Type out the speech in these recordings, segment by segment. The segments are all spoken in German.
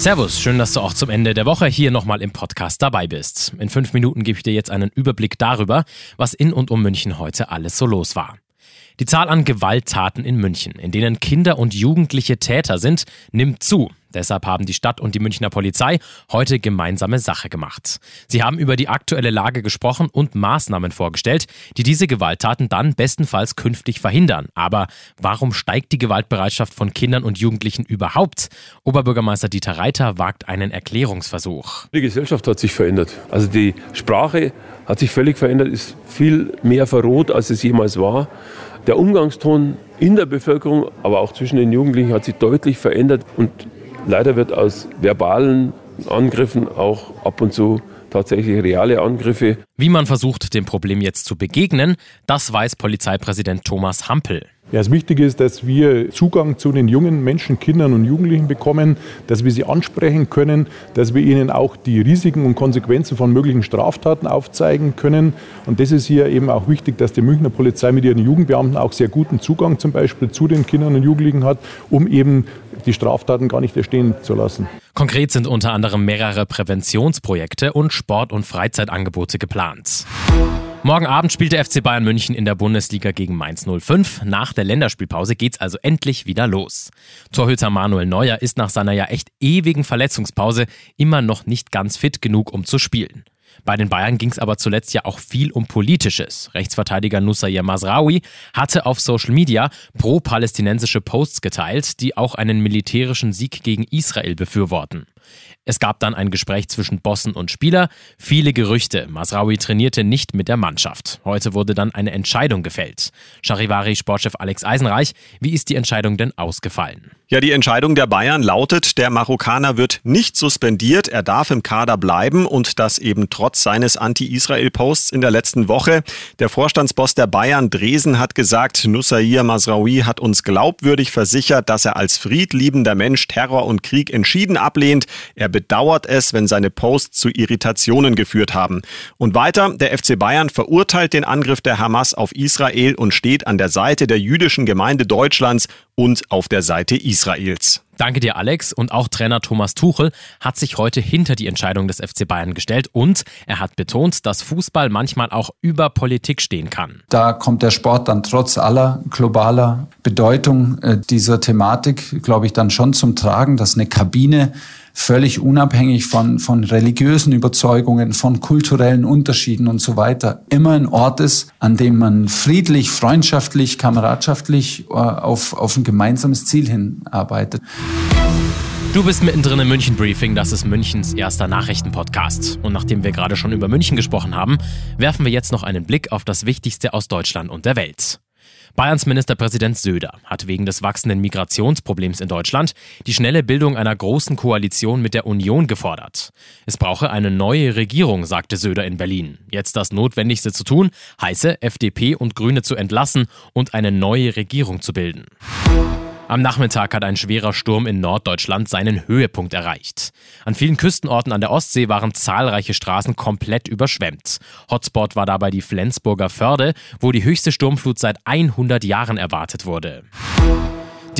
Servus, schön, dass du auch zum Ende der Woche hier nochmal im Podcast dabei bist. In fünf Minuten gebe ich dir jetzt einen Überblick darüber, was in und um München heute alles so los war. Die Zahl an Gewalttaten in München, in denen Kinder und Jugendliche Täter sind, nimmt zu. Deshalb haben die Stadt und die Münchner Polizei heute gemeinsame Sache gemacht. Sie haben über die aktuelle Lage gesprochen und Maßnahmen vorgestellt, die diese Gewalttaten dann bestenfalls künftig verhindern. Aber warum steigt die Gewaltbereitschaft von Kindern und Jugendlichen überhaupt? Oberbürgermeister Dieter Reiter wagt einen Erklärungsversuch. Die Gesellschaft hat sich verändert. Also die Sprache hat sich völlig verändert, ist viel mehr verroht, als es jemals war. Der Umgangston in der Bevölkerung, aber auch zwischen den Jugendlichen hat sich deutlich verändert und Leider wird aus verbalen Angriffen auch ab und zu tatsächlich reale Angriffe. Wie man versucht, dem Problem jetzt zu begegnen, das weiß Polizeipräsident Thomas Hampel. Ja, das Wichtige ist, dass wir Zugang zu den jungen Menschen, Kindern und Jugendlichen bekommen, dass wir sie ansprechen können, dass wir ihnen auch die Risiken und Konsequenzen von möglichen Straftaten aufzeigen können. Und das ist hier eben auch wichtig, dass die Münchner Polizei mit ihren Jugendbeamten auch sehr guten Zugang zum Beispiel zu den Kindern und Jugendlichen hat, um eben die Straftaten gar nicht erstehen zu lassen. Konkret sind unter anderem mehrere Präventionsprojekte und Sport- und Freizeitangebote geplant. Morgen Abend spielt der FC Bayern München in der Bundesliga gegen Mainz 05. Nach der Länderspielpause geht's also endlich wieder los. Torhüter Manuel Neuer ist nach seiner ja echt ewigen Verletzungspause immer noch nicht ganz fit genug, um zu spielen. Bei den Bayern ging es aber zuletzt ja auch viel um Politisches. Rechtsverteidiger Nusayr Masraoui hatte auf Social Media pro-palästinensische Posts geteilt, die auch einen militärischen Sieg gegen Israel befürworten. Es gab dann ein Gespräch zwischen Bossen und Spieler, viele Gerüchte. Masraoui trainierte nicht mit der Mannschaft. Heute wurde dann eine Entscheidung gefällt. Charivari-Sportchef Alex Eisenreich, wie ist die Entscheidung denn ausgefallen? Ja, die Entscheidung der Bayern lautet, der Marokkaner wird nicht suspendiert, er darf im Kader bleiben und das eben trotz seines Anti-Israel-Posts in der letzten Woche. Der Vorstandsboss der Bayern, Dresen, hat gesagt, Nusayr Masraoui hat uns glaubwürdig versichert, dass er als friedliebender Mensch Terror und Krieg entschieden ablehnt. Er bedauert es, wenn seine Posts zu Irritationen geführt haben. Und weiter, der FC Bayern verurteilt den Angriff der Hamas auf Israel und steht an der Seite der jüdischen Gemeinde Deutschlands und auf der Seite Israels. Israels. Danke dir, Alex. Und auch Trainer Thomas Tuchel hat sich heute hinter die Entscheidung des FC Bayern gestellt und er hat betont, dass Fußball manchmal auch über Politik stehen kann. Da kommt der Sport dann trotz aller globaler Bedeutung äh, dieser Thematik, glaube ich, dann schon zum Tragen, dass eine Kabine völlig unabhängig von, von religiösen Überzeugungen, von kulturellen Unterschieden und so weiter, immer ein Ort ist, an dem man friedlich, freundschaftlich, kameradschaftlich äh, auf, auf ein gemeinsames Ziel hinarbeitet. Du bist mittendrin im München Briefing, das ist Münchens erster Nachrichtenpodcast. Und nachdem wir gerade schon über München gesprochen haben, werfen wir jetzt noch einen Blick auf das Wichtigste aus Deutschland und der Welt. Bayerns Ministerpräsident Söder hat wegen des wachsenden Migrationsproblems in Deutschland die schnelle Bildung einer großen Koalition mit der Union gefordert. Es brauche eine neue Regierung, sagte Söder in Berlin. Jetzt das Notwendigste zu tun, heiße FDP und Grüne zu entlassen und eine neue Regierung zu bilden. Am Nachmittag hat ein schwerer Sturm in Norddeutschland seinen Höhepunkt erreicht. An vielen Küstenorten an der Ostsee waren zahlreiche Straßen komplett überschwemmt. Hotspot war dabei die Flensburger Förde, wo die höchste Sturmflut seit 100 Jahren erwartet wurde.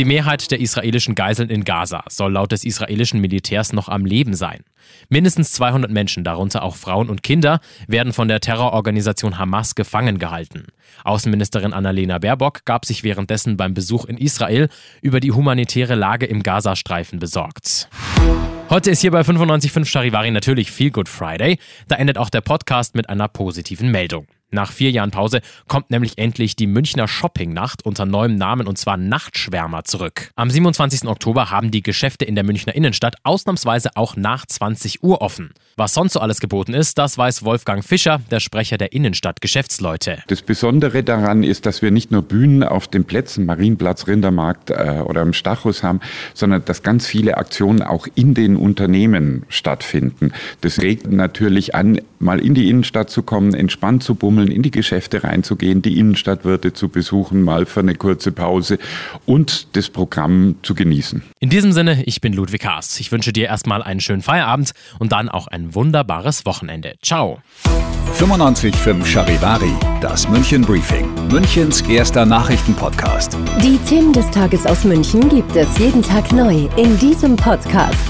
Die Mehrheit der israelischen Geiseln in Gaza soll laut des israelischen Militärs noch am Leben sein. Mindestens 200 Menschen, darunter auch Frauen und Kinder, werden von der Terrororganisation Hamas gefangen gehalten. Außenministerin Annalena Baerbock gab sich währenddessen beim Besuch in Israel über die humanitäre Lage im Gazastreifen besorgt. Heute ist hier bei 95.5 Charivari natürlich Feel Good Friday. Da endet auch der Podcast mit einer positiven Meldung. Nach vier Jahren Pause kommt nämlich endlich die Münchner Shoppingnacht unter neuem Namen und zwar Nachtschwärmer zurück. Am 27. Oktober haben die Geschäfte in der Münchner Innenstadt ausnahmsweise auch nach 20 Uhr offen. Was sonst so alles geboten ist, das weiß Wolfgang Fischer, der Sprecher der Innenstadt-Geschäftsleute. Das Besondere daran ist, dass wir nicht nur Bühnen auf den Plätzen, Marienplatz, Rindermarkt äh, oder im Stachus haben, sondern dass ganz viele Aktionen auch in den Unternehmen stattfinden. Das regt natürlich an, mal in die Innenstadt zu kommen, entspannt zu bummeln, in die Geschäfte reinzugehen, die Innenstadtwirte zu besuchen, mal für eine kurze Pause und das Programm zu genießen. In diesem Sinne, ich bin Ludwig Haas. Ich wünsche dir erstmal einen schönen Feierabend und dann auch ein wunderbares Wochenende. Ciao. 95.5 Charivari, das München Briefing, Münchens erster Nachrichtenpodcast. Die Themen des Tages aus München gibt es jeden Tag neu in diesem Podcast.